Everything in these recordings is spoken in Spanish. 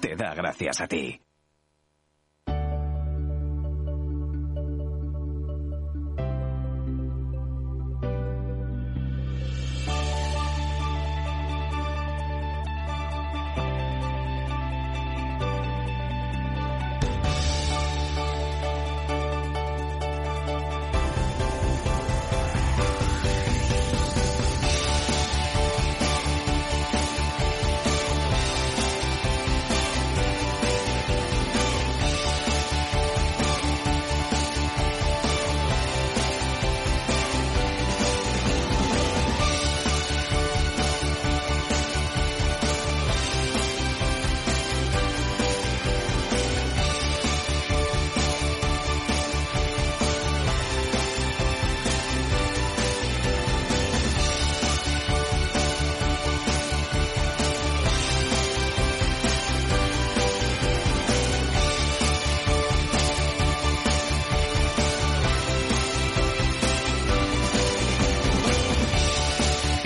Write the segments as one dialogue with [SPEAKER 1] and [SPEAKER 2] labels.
[SPEAKER 1] te da gracias a ti.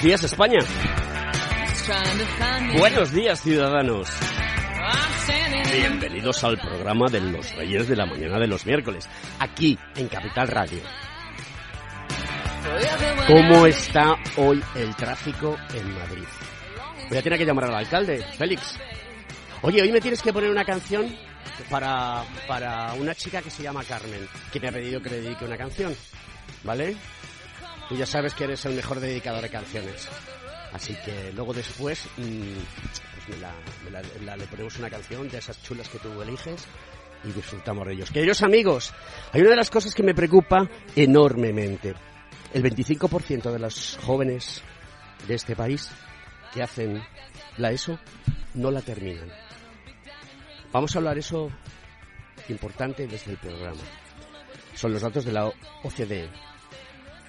[SPEAKER 2] Buenos días, España. Buenos días, ciudadanos. Bienvenidos al programa de los Reyes de la Mañana de los miércoles, aquí en Capital Radio. ¿Cómo está hoy el tráfico en Madrid? Voy a tener que llamar al alcalde, Félix. Oye, hoy me tienes que poner una canción para, para una chica que se llama Carmen, que me ha pedido que le dedique una canción. ¿Vale? Y ya sabes que eres el mejor dedicador de canciones. Así que luego después mm, pues le ponemos una canción de esas chulas que tú eliges y disfrutamos de ellos. Queridos amigos, hay una de las cosas que me preocupa enormemente. El 25% de los jóvenes de este país que hacen la ESO no la terminan. Vamos a hablar eso importante desde el programa. Son los datos de la OCDE,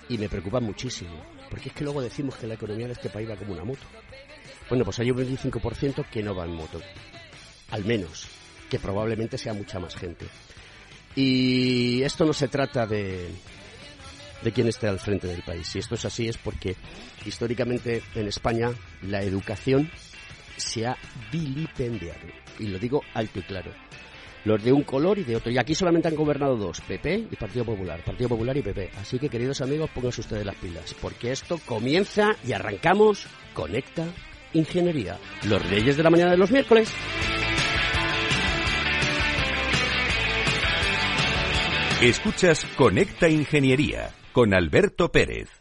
[SPEAKER 2] y me preocupa muchísimo, porque es que luego decimos que la economía de este país va como una moto. Bueno, pues hay un 25% que no va en moto, al menos, que probablemente sea mucha más gente. Y esto no se trata de, de quién esté al frente del país. Si esto es así es porque históricamente en España la educación se ha vilipendiado. Y lo digo alto y claro los de un color y de otro. Y aquí solamente han gobernado dos, PP y Partido Popular. Partido Popular y PP. Así que, queridos amigos, pónganse ustedes las pilas, porque esto comienza y arrancamos Conecta Ingeniería. Los reyes de la mañana de los miércoles.
[SPEAKER 3] Escuchas Conecta Ingeniería con Alberto Pérez.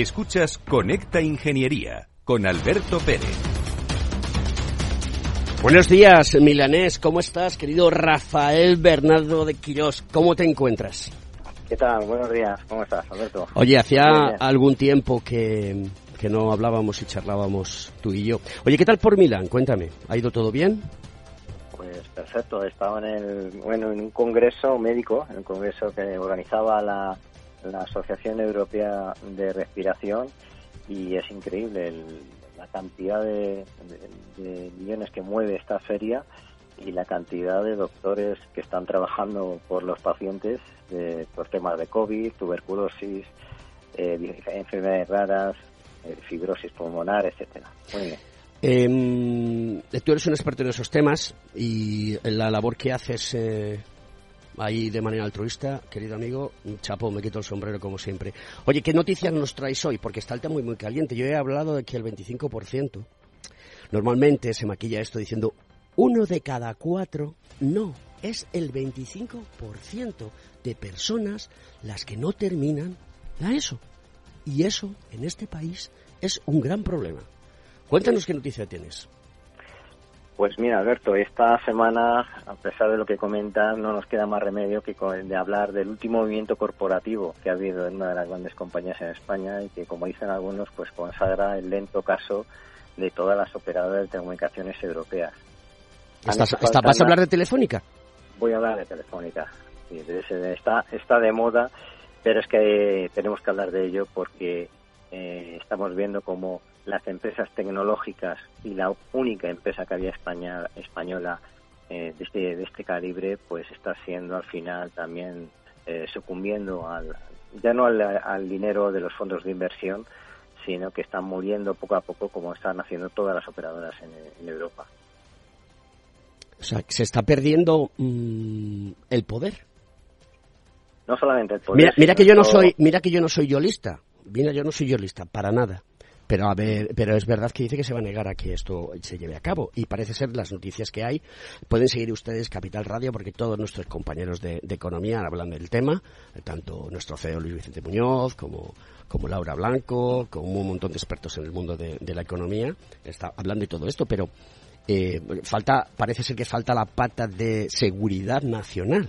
[SPEAKER 3] Escuchas Conecta Ingeniería con Alberto Pérez.
[SPEAKER 2] Buenos días, Milanés. ¿Cómo estás, querido Rafael Bernardo de Quirós? ¿Cómo te encuentras?
[SPEAKER 4] ¿Qué tal? Buenos días. ¿Cómo estás, Alberto?
[SPEAKER 2] Oye, hacía algún tiempo que, que no hablábamos y charlábamos tú y yo. Oye, ¿qué tal por Milán? Cuéntame. ¿Ha ido todo bien?
[SPEAKER 4] Pues perfecto. Estaba en el, bueno, en un congreso médico, en un congreso que organizaba la la Asociación Europea de Respiración y es increíble la cantidad de, millones que mueve esta feria y la cantidad de doctores que están trabajando por los pacientes por temas de COVID, tuberculosis, eh, enfermedades raras, eh, fibrosis pulmonar, etcétera. Muy bien.
[SPEAKER 2] Em, tú eres un experto en esos temas y la labor que haces eh, ahí de manera altruista, querido amigo, chapo, me quito el sombrero como siempre. Oye, ¿qué noticias nos traes hoy? Porque está el tema muy, muy caliente. Yo he hablado de que el 25% normalmente se maquilla esto diciendo uno de cada cuatro. No, es el 25% de personas las que no terminan la ESO. Y eso, en este país, es un gran problema. Cuéntanos qué noticia tienes.
[SPEAKER 4] Pues mira, Alberto, esta semana, a pesar de lo que comentas, no nos queda más remedio que de hablar del último movimiento corporativo que ha habido en una de las grandes compañías en España y que, como dicen algunos, pues consagra el lento caso de todas las operadoras de telecomunicaciones europeas.
[SPEAKER 2] ¿Estás, ¿Vas a hablar de Telefónica?
[SPEAKER 4] Voy a hablar de Telefónica. está, está de moda, pero es que tenemos que hablar de ello porque eh, estamos viendo como las empresas tecnológicas y la única empresa que había España, española eh, de, este, de este calibre, pues está siendo al final también eh, sucumbiendo al, ya no al, dinero de los fondos de inversión, sino que están muriendo poco a poco como están haciendo todas las operadoras en, Europa.
[SPEAKER 2] O sea, se está perdiendo mm, el poder.
[SPEAKER 4] No solamente el poder.
[SPEAKER 2] Mira, mira que yo no soy, mira que yo no soy yo lista. Mira, yo no soy yo lista para nada. Pero a ver, pero es verdad que dice que se va a negar a que esto se lleve a cabo y parece ser las noticias que hay. Pueden seguir ustedes Capital Radio porque todos nuestros compañeros de, economía hablan del tema, tanto nuestro CEO Luis Vicente Muñoz como como Laura Blanco, como un montón de expertos en el mundo de, la economía, está hablando de todo esto, pero eh, falta, parece ser que falta la pata de seguridad nacional.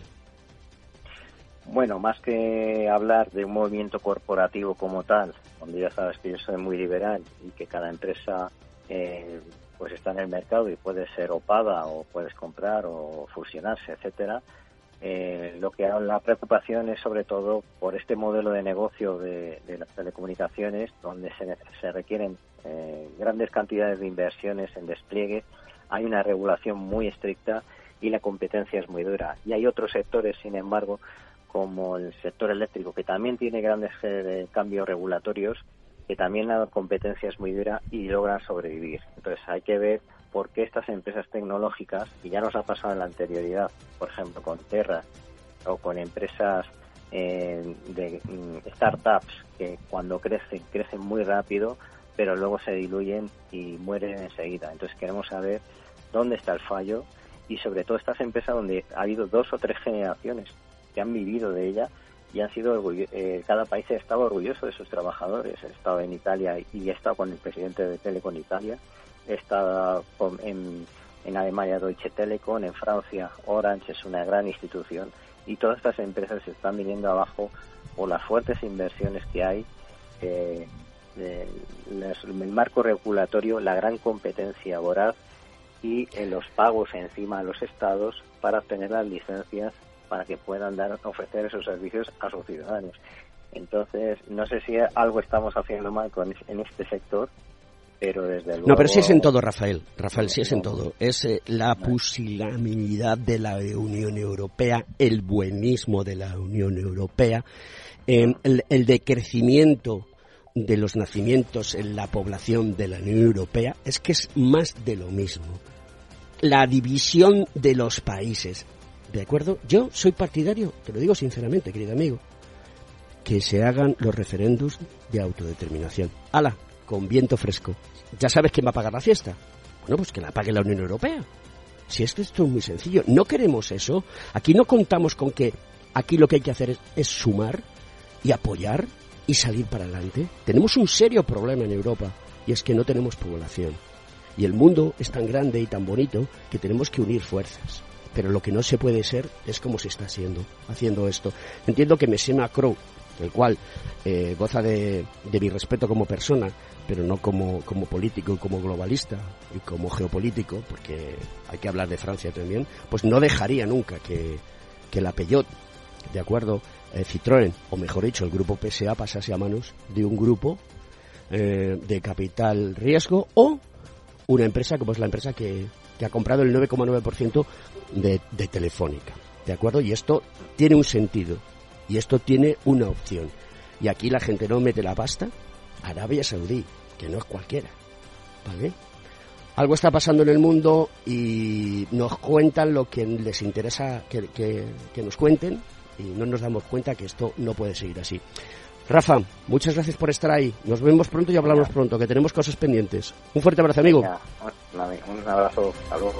[SPEAKER 4] Bueno, más que hablar de un movimiento corporativo como tal, donde ya sabes que yo soy muy liberal y que cada empresa eh, pues está en el mercado y puede ser opada o puedes comprar o fusionarse, etcétera. Eh, lo que la preocupación es sobre todo por este modelo de negocio de, las telecomunicaciones, donde se, se requieren eh, grandes cantidades de inversiones en despliegue. Hay una regulación muy estricta y la competencia es muy dura. Y hay otros sectores, sin embargo, como el sector eléctrico, que también tiene grandes eh, cambios regulatorios, que también la competencia es muy dura y logran sobrevivir. Entonces hay que ver por qué estas empresas tecnológicas, y ya nos ha pasado en la anterioridad, por ejemplo, con Terra o con empresas eh, de mm, startups que cuando crecen, crecen muy rápido, pero luego se diluyen y mueren enseguida. Entonces queremos saber dónde está el fallo y sobre todo estas empresas donde ha habido dos o tres generaciones que han vivido de ella y han sido eh, cada país ha estado orgulloso de sus trabajadores. He estado en Italia y he estado con el presidente de Telecom Italia, he estado en, en Alemania Deutsche Telekom, en Francia Orange es una gran institución y todas estas empresas se están viniendo abajo por las fuertes inversiones que hay, eh, el marco regulatorio, la gran competencia voraz y en los pagos encima a los estados para obtener las licencias para que puedan dar, ofrecer esos servicios a sus ciudadanos. Entonces, no sé si algo estamos haciendo mal con, en este sector, pero desde luego...
[SPEAKER 2] No, pero sí es en todo, Rafael. Rafael, sí es en todo. Es eh, la pusilanimidad de la Unión Europea, el buenismo de la Unión Europea, em, el, decrecimiento de los nacimientos en la población de la Unión Europea es que es más de lo mismo. La división de los países. ¿De acuerdo? Yo soy partidario, te lo digo sinceramente, querido amigo, que se hagan los referéndums de autodeterminación. ¡Hala! Con viento fresco. ¿Ya sabes quién va a pagar la fiesta? Bueno, pues que la pague la Unión Europea. Si es que esto es muy sencillo. No queremos eso. Aquí no contamos con que aquí lo que hay que hacer es sumar y apoyar y salir para adelante. Tenemos un serio problema en Europa y es que no tenemos población. Y el mundo es tan grande y tan bonito que tenemos que unir fuerzas. Pero lo que no se puede ser es como se está haciendo, haciendo esto. Entiendo que Messi Macron, el cual eh, goza de, de, mi respeto como persona, pero no como, como político y como globalista y como geopolítico, porque hay que hablar de Francia también, pues no dejaría nunca que, que la Peyot, de acuerdo, eh, Citroën, o mejor dicho, el grupo PSA pasase a manos de un grupo eh, de capital riesgo o una empresa como es la empresa que, que ha comprado el 9,9% de, de Telefónica. ¿De acuerdo? Y esto tiene un sentido. Y esto tiene una opción. Y aquí la gente no mete la pasta. Arabia Saudí, que no es cualquiera. ¿Vale? Algo está pasando en el mundo y nos cuentan lo que les interesa que, que, que nos cuenten y no nos damos cuenta que esto no puede seguir así. Rafa, muchas gracias por estar ahí. Nos vemos pronto y hablamos pronto, que tenemos cosas pendientes. Un fuerte abrazo, amigo.
[SPEAKER 4] Un abrazo. Hasta luego.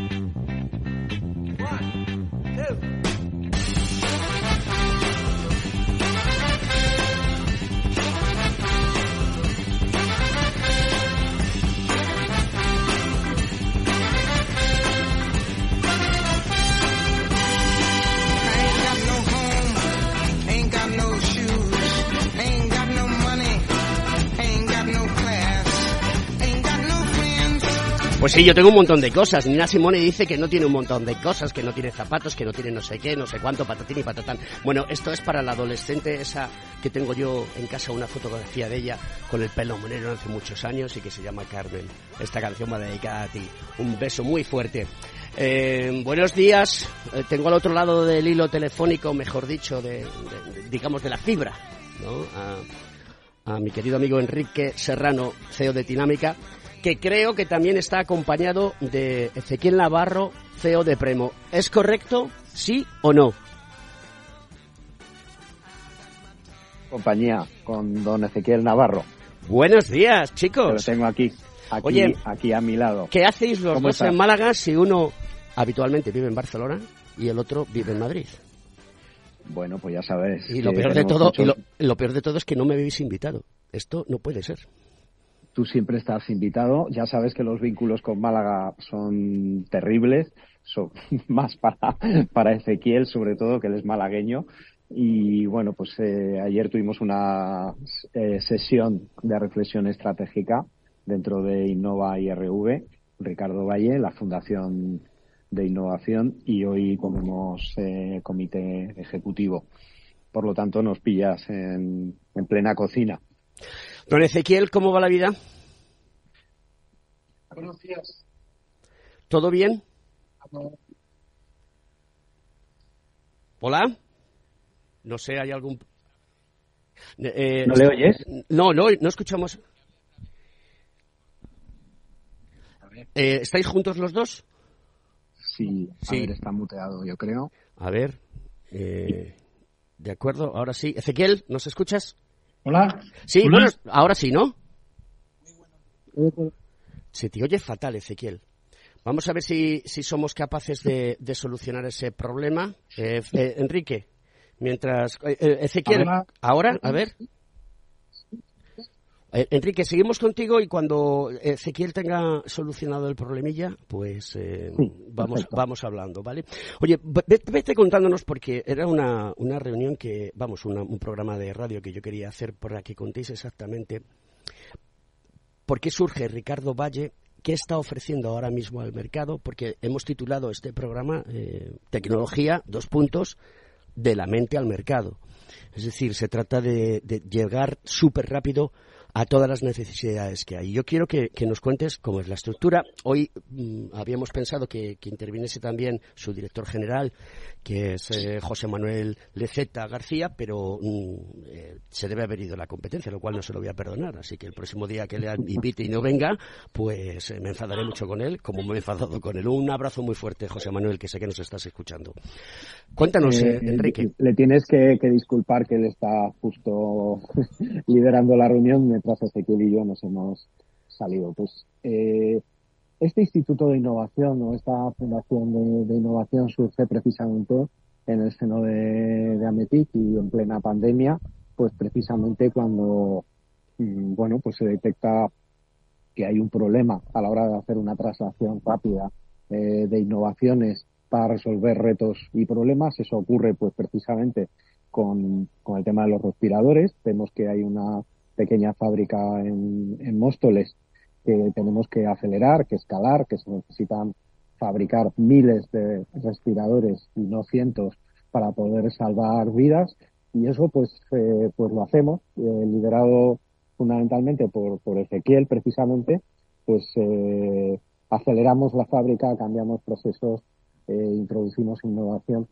[SPEAKER 2] Pues sí, yo tengo un montón de cosas. Nina Simone dice que no tiene un montón de cosas, que no tiene zapatos, que no tiene no sé qué, no sé cuánto, patatín y patatán. Bueno, esto es para la adolescente esa que tengo yo en casa una fotografía de ella con el pelo monero hace muchos años y que se llama Carmen. Esta canción va dedicada a ti. Un beso muy fuerte. Eh, buenos días. Eh, tengo al otro lado del hilo telefónico, mejor dicho, de, digamos de la fibra, ¿no? A, a mi querido amigo Enrique Serrano, CEO de Dinámica que creo que también está acompañado de Ezequiel Navarro, CEO de Premo. ¿Es correcto? ¿Sí o no?
[SPEAKER 5] Compañía con don Ezequiel Navarro.
[SPEAKER 2] Buenos días, chicos.
[SPEAKER 5] Lo tengo aquí, aquí,
[SPEAKER 2] Oye,
[SPEAKER 5] aquí a mi lado.
[SPEAKER 2] ¿Qué hacéis los
[SPEAKER 5] ¿Cómo
[SPEAKER 2] dos
[SPEAKER 5] estás?
[SPEAKER 2] en Málaga si uno habitualmente vive en Barcelona y el otro vive en Madrid?
[SPEAKER 5] Bueno, pues ya sabes.
[SPEAKER 2] Y lo peor de todo,
[SPEAKER 5] muchos-
[SPEAKER 2] y lo, lo peor de todo es que no me habéis invitado. Esto no puede ser.
[SPEAKER 5] Tú siempre estás invitado. Ya sabes que los vínculos con Málaga son terribles. Son más para, para Ezequiel, sobre todo, que él es malagueño. Y bueno, pues eh, ayer tuvimos una eh, sesión de reflexión estratégica dentro de Innova IRV, Ricardo Valle, la Fundación de Innovación, y hoy comemos eh, comité ejecutivo. Por lo tanto, nos pillas en, en plena cocina.
[SPEAKER 2] Don Ezequiel, ¿cómo va la vida?
[SPEAKER 6] Buenos días.
[SPEAKER 2] ¿Todo bien? ¿Hola? No sé, ¿hay algún...? Eh,
[SPEAKER 5] ¿No le oyes?
[SPEAKER 2] No, no, no escuchamos. Eh, ¿Estáis juntos los dos?
[SPEAKER 5] Sí, a
[SPEAKER 2] Sí.
[SPEAKER 5] ver, está muteado, yo creo.
[SPEAKER 2] A ver. eh, de acuerdo, ahora sí. Ezequiel, ¿nos escuchas?
[SPEAKER 6] Hola.
[SPEAKER 2] Sí,
[SPEAKER 6] Hola.
[SPEAKER 2] bueno, ahora sí, ¿no? Se te oye fatal, Ezequiel. Vamos a ver si, si somos capaces de, de solucionar ese problema. Eh, eh, Enrique, mientras... eh, eh, Ezequiel, ahora, a ver. Eh, Enrique, seguimos contigo y cuando Ezequiel tenga solucionado el problemilla, pues eh,
[SPEAKER 5] Sí,
[SPEAKER 2] vamos,
[SPEAKER 5] perfecto.
[SPEAKER 2] vamos hablando, ¿vale? Oye, ve- ve- vete contándonos porque era una, una reunión que, vamos, una- un programa de radio que yo quería hacer para que contéis exactamente por qué surge Ricardo Valle, qué está ofreciendo ahora mismo al mercado, porque hemos titulado este programa eh, Tecnología, dos puntos, de la mente al mercado. Es decir, se trata de, de llegar súper rápido a todas las necesidades que hay. Yo quiero que, nos cuentes cómo es la estructura. Hoy mm, habíamos pensado que, interviniese también su director general, que es eh, José Manuel Leceta García, pero mm, eh, se debe haber ido la competencia, lo cual no se lo voy a perdonar. Así que el próximo día que le invite y no venga, pues eh, me enfadaré mucho con él, como me he enfadado con él. Un abrazo muy fuerte, José Manuel, que sé que nos estás escuchando. Cuéntanos, Enrique.
[SPEAKER 5] Le tienes que, que disculpar que él está justo liderando la reunión mientras Ezequiel y yo nos hemos salido. Pues eh, este Instituto de Innovación o esta Fundación de, Innovación surge precisamente en el seno de, de, Ametic y en plena pandemia, pues precisamente cuando mm, bueno pues se detecta que hay un problema a la hora de hacer una traslación rápida eh, de innovaciones para resolver retos y problemas. Eso ocurre pues precisamente con el tema de los respiradores. Vemos que hay una pequeña fábrica en, Móstoles que tenemos que acelerar, que escalar, que se necesitan fabricar miles de respiradores y no cientos para poder salvar vidas. Y eso pues eh, pues lo hacemos eh, liderado fundamentalmente por, por Ezequiel precisamente. Pues eh, aceleramos la fábrica cambiamos procesos introducimos innovación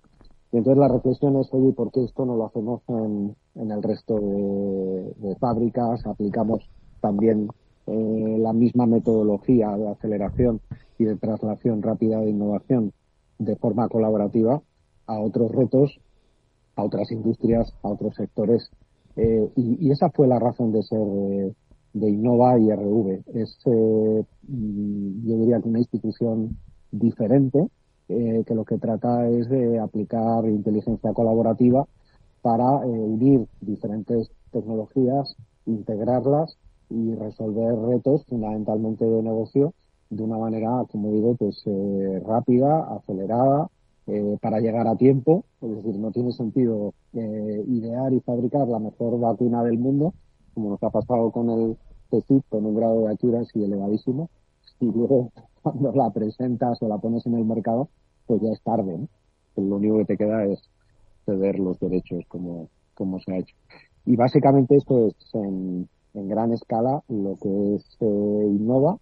[SPEAKER 5] y entonces la reflexión es, oye, ¿por qué esto no lo hacemos en, en el resto de, fábricas? Aplicamos también eh, la misma metodología de aceleración y de traslación rápida de innovación de forma colaborativa a otros retos, a otras industrias, a otros sectores. Eh, y, esa fue la razón de ser de, Innova y RV. Es, eh, yo diría que una institución diferente, eh, que lo que trata es de aplicar inteligencia colaborativa para eh, unir diferentes tecnologías, integrarlas y resolver retos fundamentalmente de negocio de una manera, como digo, pues eh, rápida, acelerada, para llegar a tiempo. Es decir, no tiene sentido idear y fabricar la mejor vacuna del mundo, como nos ha pasado con el TECIP, con un grado de accuracy elevadísimo, y luego cuando la presentas o la pones en el mercado, pues ya es tarde. Lo único que te queda es ceder los derechos como, como se ha hecho. Y básicamente esto es en, gran escala lo que es eh, Innova,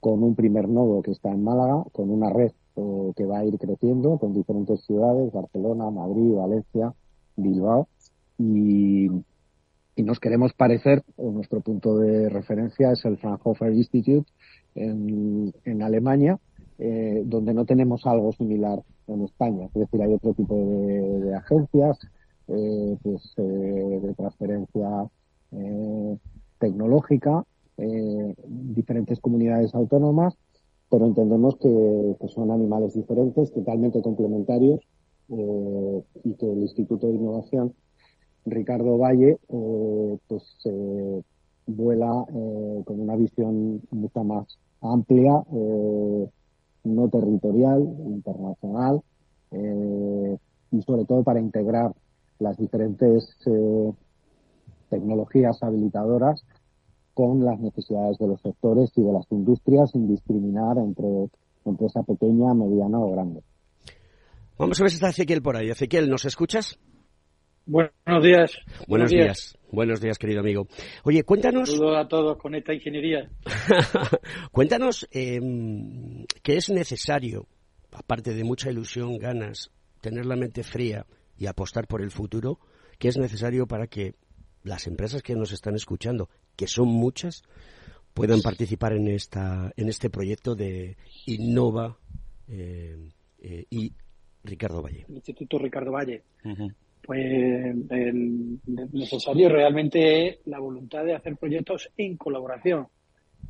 [SPEAKER 5] con un primer nodo que está en Málaga, con una red eh, que va a ir creciendo con diferentes ciudades, Barcelona, Madrid, Valencia, Bilbao, y, y nos queremos parecer, nuestro punto de referencia es el Fraunhofer Institute en, Alemania, eh, donde no tenemos algo similar en España. Es decir, hay otro tipo de, agencias eh, pues, eh, de transferencia tecnológica, diferentes comunidades autónomas, pero entendemos que, son animales diferentes, totalmente complementarios y que el Instituto de Innovación Ricardo Valle pues vuela con una visión mucho más amplia no territorial, internacional, eh, y sobre todo para integrar las diferentes eh, tecnologías habilitadoras con las necesidades de los sectores y de las industrias sin discriminar entre empresa pequeña, mediana o grande.
[SPEAKER 2] Vamos a ver si está Ezequiel por ahí. Ezequiel, ¿nos escuchas?
[SPEAKER 6] Buenos días.
[SPEAKER 2] Buenos, días. Buenos días, querido amigo. Oye, cuéntanos.
[SPEAKER 6] Saludos a todos con esta ingeniería.
[SPEAKER 2] cuéntanos em, qué es necesario, aparte de mucha ilusión, ganas, tener la mente fría y apostar por el futuro, qué es necesario para que las empresas que nos están escuchando, que son muchas, puedan participar en esta en este proyecto de Innova eh, eh, y Ricardo Valle.
[SPEAKER 6] El Instituto Ricardo Valle pues el necesario realmente es la voluntad de hacer proyectos en colaboración.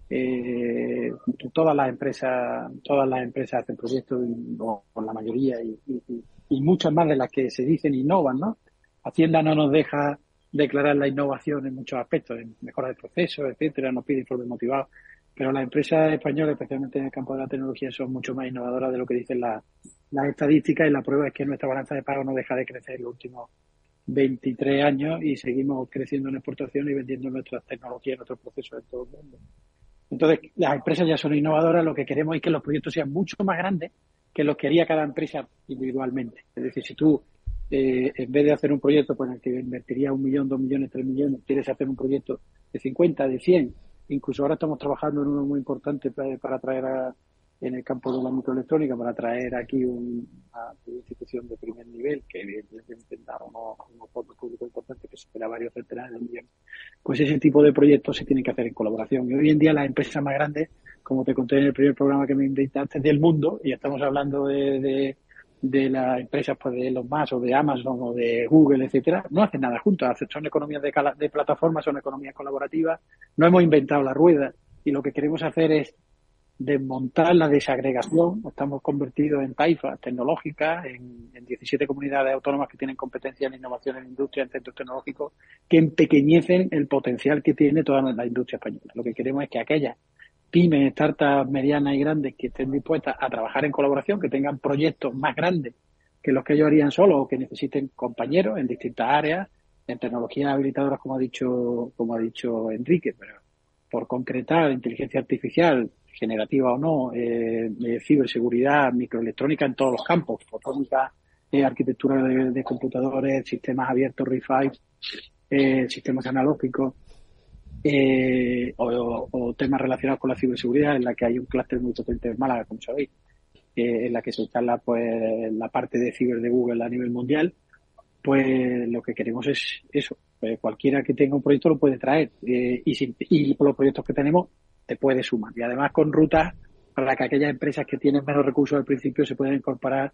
[SPEAKER 6] Eh, todas las empresas, todas las empresas hacen proyectos, o, la mayoría, y, muchas más de las que se dicen innovan, ¿no? Hacienda no nos deja declarar la innovación en muchos aspectos, en mejora de procesos, etcétera, nos pide informes motivados, pero las empresas españolas, especialmente en el campo de la tecnología, son mucho más innovadoras de lo que dicen las las estadísticas y la prueba es que nuestra balanza de pago no deja de crecer los últimos 23 años y seguimos creciendo en exportación y vendiendo nuestras tecnologías, nuestros procesos en todo el mundo. Entonces, las empresas ya son innovadoras, lo que queremos es que los proyectos sean mucho más grandes que los que haría cada empresa individualmente. Es decir, si tú eh, en vez de hacer un proyecto con el que invertiría un millón, dos millones, tres millones, quieres hacer un proyecto de 50, de 100. Incluso ahora estamos trabajando en uno muy importante para, traer a, en el campo de la microelectrónica para traer aquí una institución de primer nivel que evidentemente da unos, unos fondos públicos importantes que supera varios centenares de millones. Pues ese tipo de proyectos se tienen que hacer en colaboración. Y hoy en día las empresas más grandes, como te conté en el primer programa que me invitaste, del mundo, y estamos hablando de, de, de las empresas pues de los más o de Amazon o de Google, etcétera, no hacen nada juntos, son economías de, de plataformas, son economías colaborativas, no hemos inventado la rueda y lo que queremos hacer es desmontar la desagregación. Estamos convertidos en taifas tecnológicas, en, en, 17 comunidades autónomas que tienen competencia en innovación en industria, en centros tecnológicos, que empequeñecen el potencial que tiene toda la industria española. Lo que queremos es que aquellas pymes, startups medianas y grandes que estén dispuestas a trabajar en colaboración, que tengan proyectos más grandes que los que ellos harían solos o que necesiten compañeros en distintas áreas, en tecnologías habilitadoras, como ha dicho, como ha dicho Enrique, pero por concretar inteligencia artificial, generativa o no, eh, ciberseguridad, microelectrónica en todos los campos, fotónica, eh, arquitectura de, computadores, sistemas abiertos, RIFI, eh, sistemas analógicos, eh, o, o, temas relacionados con la ciberseguridad, en la que hay un clúster muy potente en Málaga, como sabéis, en la que se instala pues la parte de ciber de Google a nivel mundial, pues lo que queremos es eso. Pues, cualquiera que tenga un proyecto lo puede traer eh, y, si, y por los proyectos que tenemos te puede sumar. Y además con rutas para que aquellas empresas que tienen menos recursos al principio se puedan incorporar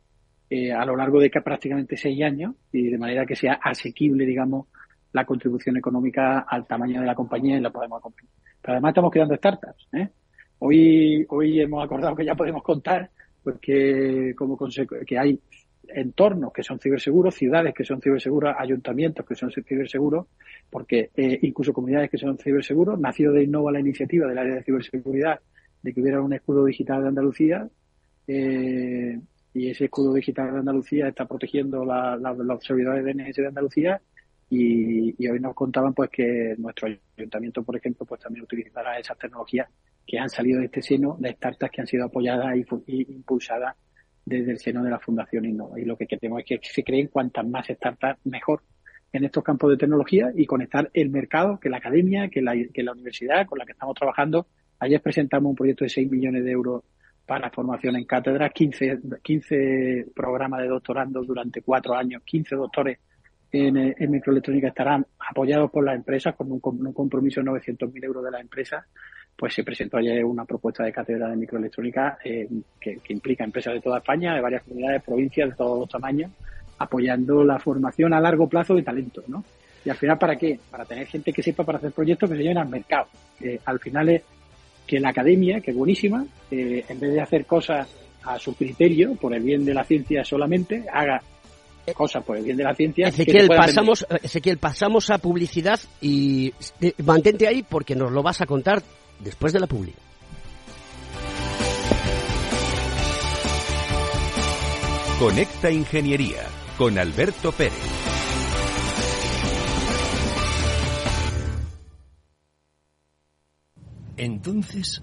[SPEAKER 6] eh, a lo largo de prácticamente seis años y de manera que sea asequible, digamos, la contribución económica al tamaño de la compañía y la podemos acompañar. Pero además estamos creando startups. ¿eh? Hoy, hoy hemos acordado que ya podemos contar porque como que hay entornos que son ciberseguros, ciudades que son ciberseguras, ayuntamientos que son ciberseguros, porque eh, incluso comunidades que son ciberseguros, nació de Innova la iniciativa del área de ciberseguridad de que hubiera un escudo digital de Andalucía eh, y ese escudo digital de Andalucía está protegiendo la, la, los servidores de DNS de Andalucía y, y, hoy nos contaban pues que nuestro ayuntamiento, por ejemplo, pues también utilizará esas tecnologías que han salido de este seno de startups que han sido apoyadas y, y impulsadas desde el seno de la Fundación Innova. Y lo que queremos es que se creen cuantas más startups mejor en estos campos de tecnología y conectar el mercado, que la academia, que la, que la universidad con la que estamos trabajando. Ayer presentamos un proyecto de 6 millones de euros para formación en cátedras, 15, 15 programas de doctorando durante cuatro años, 15 doctores en, en microelectrónica estarán apoyados por las empresas con un, compromiso de 900.000 euros de las empresas pues se presentó ayer una propuesta de cátedra de microelectrónica eh, que, implica empresas de toda España, de varias comunidades, provincias, de todos los tamaños, apoyando la formación a largo plazo de talentos, ¿no? Y al final, ¿para qué? Para tener gente que sepa para hacer proyectos que se lleven al mercado. Eh, al final es que la academia, que es buenísima, eh, en vez de hacer cosas a su criterio, por el bien de la ciencia solamente, haga cosas por el bien de la ciencia.
[SPEAKER 2] Ezequiel, pasamos, Ezequiel, pasamos a publicidad y eh, mantente ahí porque nos lo vas a contar después de la publi.
[SPEAKER 3] Conecta Ingeniería con Alberto Pérez.
[SPEAKER 7] Entonces,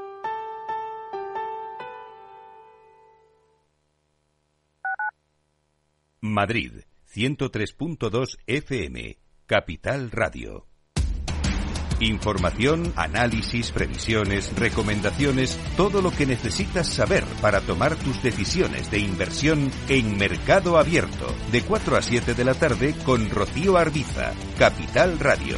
[SPEAKER 3] Madrid, 103.2 FM, Capital Radio. Información, análisis, previsiones, recomendaciones, todo lo que necesitas saber para tomar tus decisiones de inversión en Mercado Abierto, de 4 a 7 de la tarde con Rocío Arbiza, Capital Radio.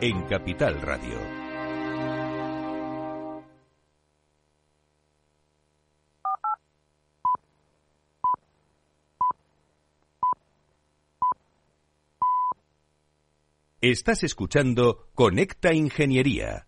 [SPEAKER 3] en Capital Radio. Estás escuchando Conecta Ingeniería.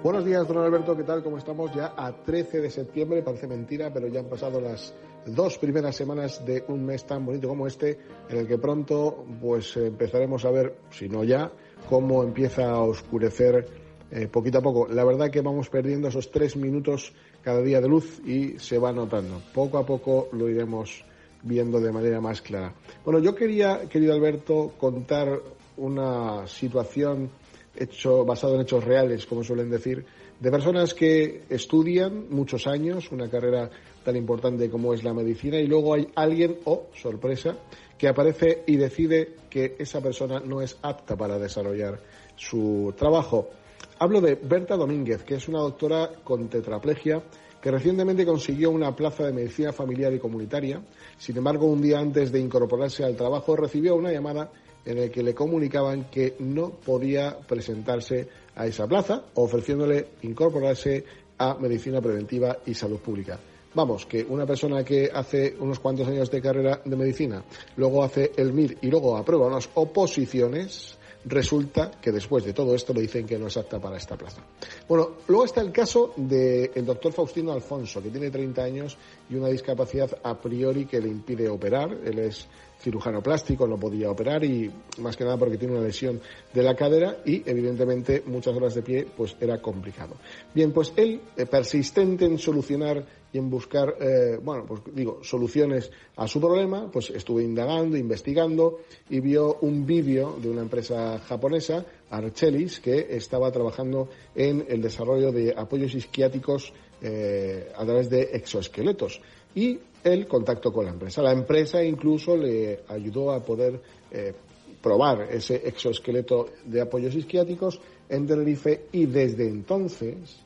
[SPEAKER 8] Buenos días, don Alberto, ¿qué tal? ¿Cómo estamos? Ya a 13 de septiembre, parece mentira, pero ya han pasado las dos primeras semanas de un mes tan bonito como este, en el que pronto pues empezaremos a ver, si no ya, cómo empieza a oscurecer eh, poquito a poco. La verdad que vamos perdiendo esos tres minutos cada día de luz y se va notando. Poco a poco lo iremos viendo de manera más clara. Bueno, yo quería, querido Alberto, contar una situación hecho, basado en hechos reales, como suelen decir, de personas que estudian muchos años una carrera tan importante como es la medicina y luego hay alguien, oh, sorpresa, que aparece y decide que esa persona no es apta para desarrollar su trabajo. Hablo de Berta Domínguez, que es una doctora con tetraplegia que recientemente consiguió una plaza de medicina familiar y comunitaria. Sin embargo, un día antes de incorporarse al trabajo recibió una llamada en la que le comunicaban que no podía presentarse a esa plaza, ofreciéndole incorporarse a medicina preventiva y salud pública. Vamos, que una persona que hace unos cuantos años de carrera de medicina, luego hace el MIR y luego aprueba unas oposiciones, resulta que después de todo esto le dicen que no es apta para esta plaza. Bueno, luego está el caso del doctor Faustino Alfonso, que tiene 30 años y una discapacidad a priori que le impide operar. Él es cirujano plástico, no podía operar y más que nada porque tiene una lesión de la cadera y evidentemente muchas horas de pie pues era complicado. Bien, pues él, eh, persistente en solucionar y en buscar, eh, bueno, pues digo, soluciones a su problema, pues estuve indagando, investigando y vio un vídeo de una empresa japonesa, Archelis, que estaba trabajando en el desarrollo de apoyos isquiáticos eh, a través de exoesqueletos. Y el contacto con la empresa. La empresa incluso le ayudó a poder eh, probar ese exoesqueleto de apoyos isquiáticos en Tenerife y desde entonces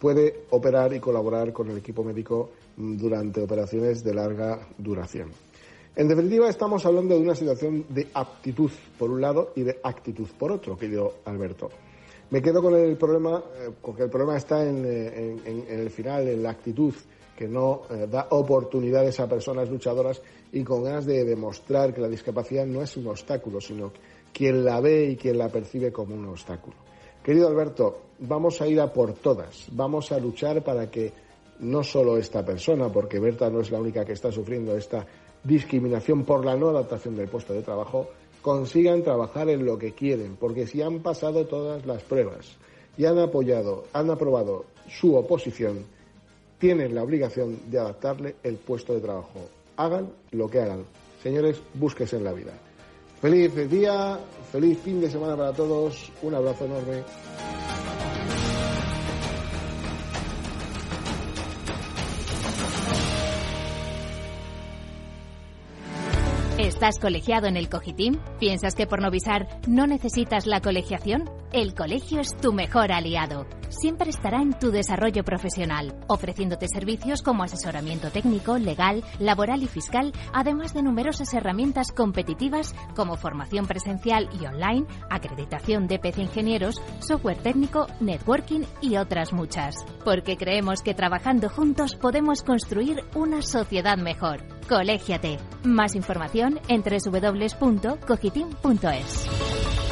[SPEAKER 8] puede operar y colaborar con el equipo médico durante operaciones de larga duración. En definitiva, estamos hablando de una situación de aptitud por un lado y de actitud por otro, querido Alberto. Me quedo con el problema, porque eh, el problema está eh, en el final, en la actitud que no eh, da oportunidades a personas luchadoras y con ganas de demostrar que la discapacidad no es un obstáculo, sino quien la ve y quien la percibe como un obstáculo. Querido Alberto, vamos a ir a por todas, vamos a luchar para que no solo esta persona, porque Berta no es la única que está sufriendo esta discriminación por la no adaptación del puesto de trabajo, consigan trabajar en lo que quieren, porque si han pasado todas las pruebas y han apoyado, han aprobado su oposición, tienen la obligación de adaptarle el puesto de trabajo. Hagan lo que hagan. Señores, búsquese en la vida. Feliz día, feliz fin de semana para todos. Un abrazo enorme.
[SPEAKER 9] ¿Estás colegiado en el Cogitim? ¿Piensas que por no visar no necesitas la colegiación? El colegio es tu mejor aliado. Siempre estará en tu desarrollo profesional, ofreciéndote servicios como asesoramiento técnico, legal, laboral y fiscal, además de numerosas herramientas competitivas como formación presencial y online, acreditación de PC Ingenieros, software técnico, networking y otras muchas. Porque creemos que trabajando juntos podemos construir una sociedad mejor. Colégiate. Más información en www.cogitim.es.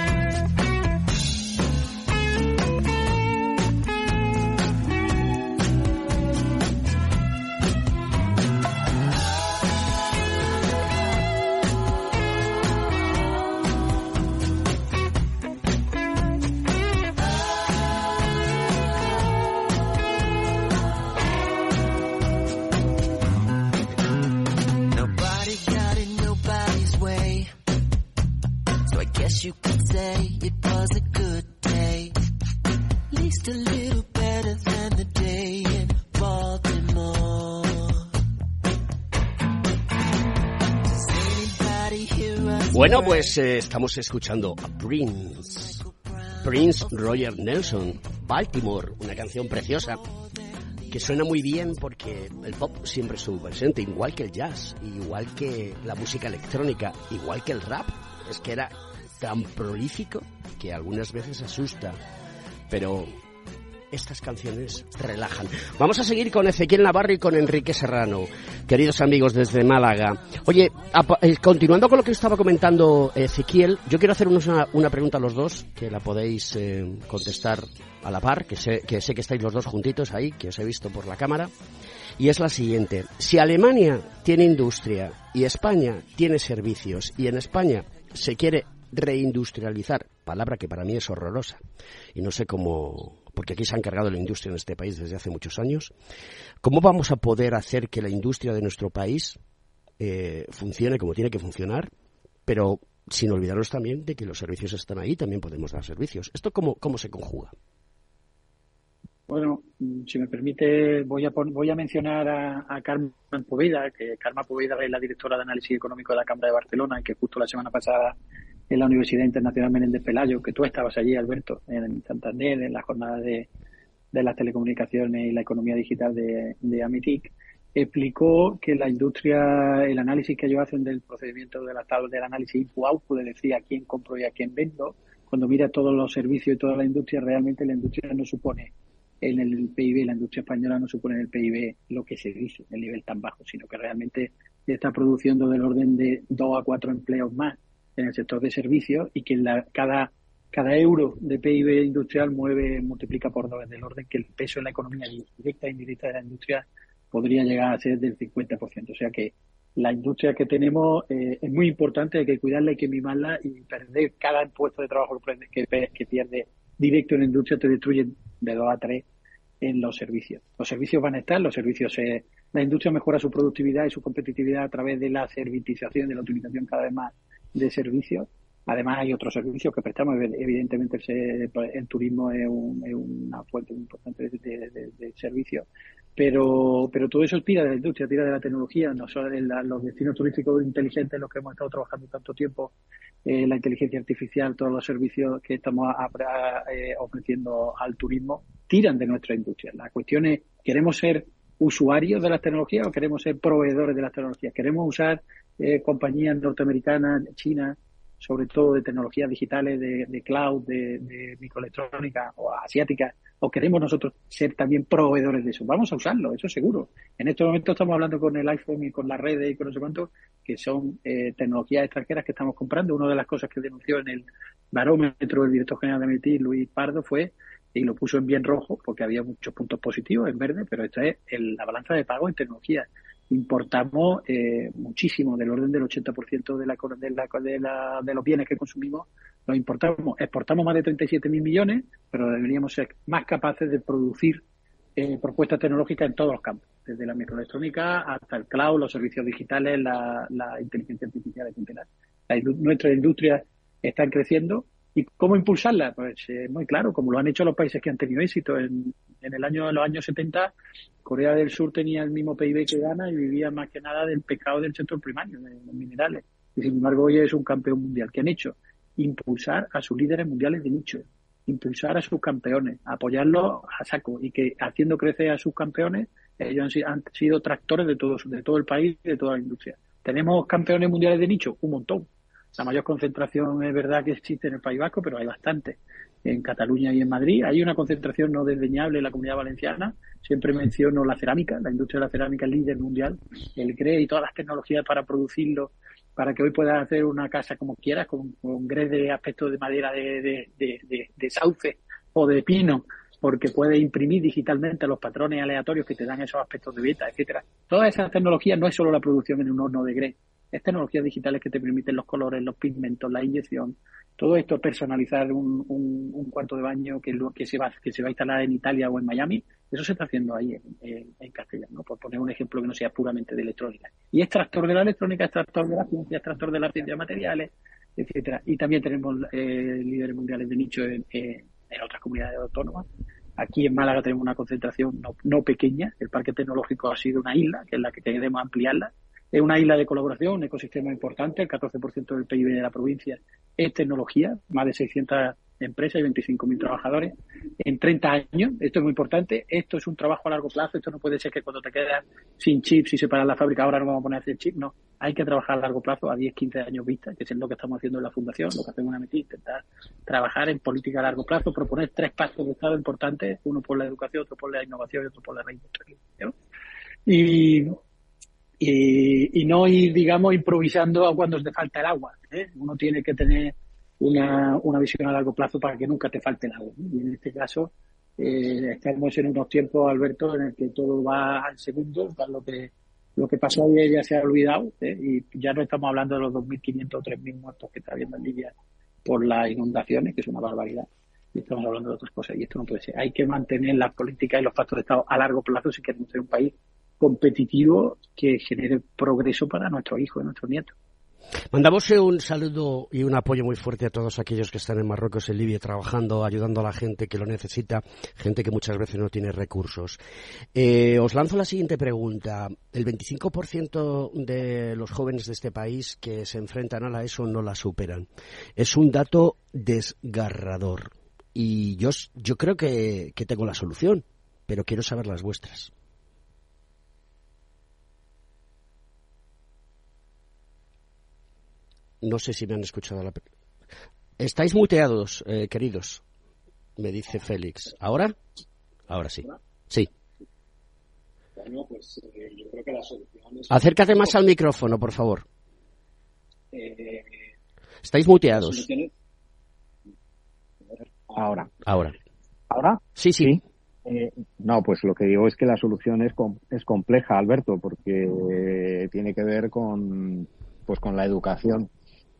[SPEAKER 2] Bueno, pues eh, estamos escuchando a Prince. Prince Roger Nelson, Baltimore, una canción preciosa que suena muy bien porque el pop siempre estuvo presente, igual que el jazz, igual que la música electrónica, igual que el rap. Es que era tan prolífico que algunas veces asusta, pero estas canciones relajan. Vamos a seguir con Ezequiel Navarro y con Enrique Serrano, queridos amigos desde Málaga. Oye, eh, continuando con lo que estaba comentando Ezequiel, yo quiero hacer una, una pregunta a los dos, que la podéis eh, contestar a la par, que sé, que sé que estáis los dos juntitos ahí, que os he visto por la cámara. Y es la siguiente. Si Alemania tiene industria y España tiene servicios y en España se quiere reindustrializar, palabra que para mí es horrorosa, y no sé cómo, porque aquí se ha encargado la industria en este país desde hace muchos años, ¿cómo vamos a poder hacer que la industria de nuestro país eh, funcione como tiene que funcionar, pero sin olvidarnos también de que los servicios están ahí, también podemos dar servicios? ¿Esto cómo, cómo se conjuga?
[SPEAKER 6] Bueno, si me permite, voy a, voy a mencionar a, a Carmen Poveda, que Carmen Poveda es la directora de análisis económico de la Cámara de Barcelona y que justo la semana pasada en la Universidad Internacional Menéndez Pelayo, que tú estabas allí, Alberto, en Santander, en la jornada de, de las telecomunicaciones y la economía digital de, de Amitic, explicó que la industria, el análisis que ellos hacen del procedimiento de la tabla del análisis input-output, es decir, a quién compro y a quién vendo, cuando mira todos los servicios y toda la industria, realmente la industria no supone en el PIB, la industria española no supone en el PIB lo que se dice, el nivel tan bajo, sino que realmente está produciendo del orden de dos a cuatro empleos más en el sector de servicios y que la, cada, cada euro de PIB industrial mueve, multiplica por dos, del orden que el peso en la economía directa e indirecta de la industria podría llegar a ser del 50%. O sea que la industria que tenemos eh, es muy importante, hay que cuidarla, hay que mimarla y perder cada puesto de trabajo que, pierde directo en la industria te destruye de dos a tres en los servicios. Los servicios van a estar, los servicios, eh, la industria mejora su productividad y su competitividad a través de la servitización, de la utilización cada vez más de servicios. Además, hay otros servicios que prestamos. Evidentemente, el, turismo es, una fuente importante de, servicios. Pero, pero todo eso tira de la industria, tira de la tecnología, no de los destinos turísticos inteligentes en los que hemos estado trabajando tanto tiempo, eh, la inteligencia artificial, todos los servicios que estamos eh, ofreciendo al turismo, tiran de nuestra industria. La cuestión es, ¿queremos ser usuarios de las tecnologías o queremos ser proveedores de las tecnologías? ¿Queremos usar eh, compañías norteamericanas, chinas, sobre todo de tecnologías digitales, de, cloud, de, microelectrónica o asiática, o queremos nosotros ser también proveedores de eso. Vamos a usarlo, eso seguro. En este momento estamos hablando con el iPhone y con las redes y con no sé cuánto, que son eh, tecnologías extranjeras que estamos comprando. Una de las cosas que denunció en el barómetro el director general de MIT, Luis Pardo, fue y lo puso en bien rojo porque había muchos puntos positivos en verde, pero esta es la balanza de pago en tecnología importamos eh, muchísimo, del orden del 80% de, la, de, la, de, la, de los bienes que consumimos, los importamos. Exportamos más de 37.000 millones, pero deberíamos ser más capaces de producir eh, propuestas tecnológicas en todos los campos, desde la microelectrónica hasta el cloud, los servicios digitales, la, inteligencia artificial, etc. La, nuestras industrias están creciendo ¿Y cómo impulsarla? Pues eh, muy claro, como lo han hecho los países que han tenido éxito. En, en el año, los años 70, Corea del Sur tenía el mismo PIB que Ghana y vivía más que nada del pecado del sector primario, de los minerales. Y sin embargo, hoy es un campeón mundial. ¿Qué han hecho? Impulsar a sus líderes mundiales de nicho, impulsar a sus campeones, apoyarlos a saco y que haciendo crecer a sus campeones, ellos han, han sido tractores de todo, de todo el país, de toda la industria. ¿Tenemos campeones mundiales de nicho? Un montón la mayor concentración es verdad que existe en el País Vasco, pero hay bastante. En Cataluña y en Madrid hay una concentración no desdeñable en la comunidad valenciana. Siempre menciono la cerámica, la industria de la cerámica es líder mundial. El GRE y todas las tecnologías para producirlo, para que hoy puedas hacer una casa como quieras, con, con de aspecto de madera de, de, sauce o de pino, porque puedes imprimir digitalmente los patrones aleatorios que te dan esos aspectos de beta, etcétera. Todas esas tecnologías no es solo la producción en un horno de GRE, es tecnologías digitales que te permiten los colores, los pigmentos, la inyección, todo esto personalizar un, un, cuarto de baño que, que, se va, que se va a instalar en Italia o en Miami, eso se está haciendo ahí en, en, castellano, por poner un ejemplo que no sea puramente de electrónica. Y es tractor de la electrónica, es tractor de la ciencia, es tractor de las ciencias materiales, etcétera. Y también tenemos eh, líderes mundiales de nicho en, en, en otras comunidades autónomas. Aquí en Málaga tenemos una concentración no, no, pequeña. El parque tecnológico ha sido una isla, que es la que queremos ampliarla. Es una isla de colaboración, un ecosistema importante. El 14% del PIB de la provincia es tecnología, más de 600 empresas y 25.000 trabajadores en 30 años. Esto es muy importante. Esto es un trabajo a largo plazo. Esto no puede ser que cuando te quedas sin chips y separas la fábrica, ahora no vamos a poner a hacer chips. No, hay que trabajar a largo plazo, a 10, 15 años vista, que es lo que estamos haciendo en la Fundación, lo que hacemos en Ametí, intentar trabajar en política a largo plazo, proponer tres pactos de Estado importantes, uno por la educación, otro por la innovación y otro por la reindustrialización. Y, y, y, no ir, digamos, improvisando a cuando te falta el agua. ¿eh? Uno tiene que tener una, una visión a largo plazo para que nunca te falte el agua. Y en este caso, eh, estamos en unos tiempos, Alberto, en el que todo va al segundo, para lo que lo que pasó ayer ya se ha olvidado ¿eh? y ya no estamos hablando de los 2.500 o 3.000 muertos que está habiendo en Libia por las inundaciones, que es una barbaridad. Y estamos hablando de otras cosas y esto no puede ser. Hay que mantener las políticas y los pactos de Estado a largo plazo si queremos ser un país competitivo que genere progreso para nuestros hijos y nuestros nietos.
[SPEAKER 2] Mandamos un saludo y un apoyo muy fuerte a todos aquellos que están en Marruecos, en Libia, trabajando, ayudando a la gente que lo necesita, gente que muchas veces no tiene recursos. Eh, os lanzo la siguiente pregunta. El 25% de los jóvenes de este país que se enfrentan a la ESO no la superan. Es un dato desgarrador. Y yo, yo creo que, que tengo la solución, pero quiero saber las vuestras. No sé si me han escuchado la. Estáis muteados, eh, queridos, me dice Félix. ¿Ahora? Ahora sí. Sí.
[SPEAKER 10] Bueno, pues eh, yo creo que la solución es...
[SPEAKER 2] Acércate más al micrófono, por favor.
[SPEAKER 10] Eh,
[SPEAKER 2] Estáis muteados.
[SPEAKER 5] Ahora.
[SPEAKER 2] Ahora.
[SPEAKER 5] ¿Ahora?
[SPEAKER 2] Sí, sí.
[SPEAKER 5] Eh, no, pues lo que digo es que la solución es, com es compleja, Alberto, porque tiene que ver con, pues con la educación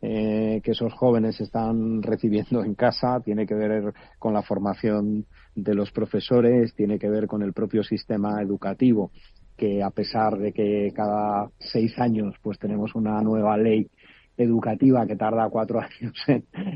[SPEAKER 5] eh, que esos jóvenes están recibiendo en casa, tiene que ver con la formación de los profesores, tiene que ver con el propio sistema educativo, que a pesar de que cada seis años pues tenemos una nueva ley educativa que tarda cuatro años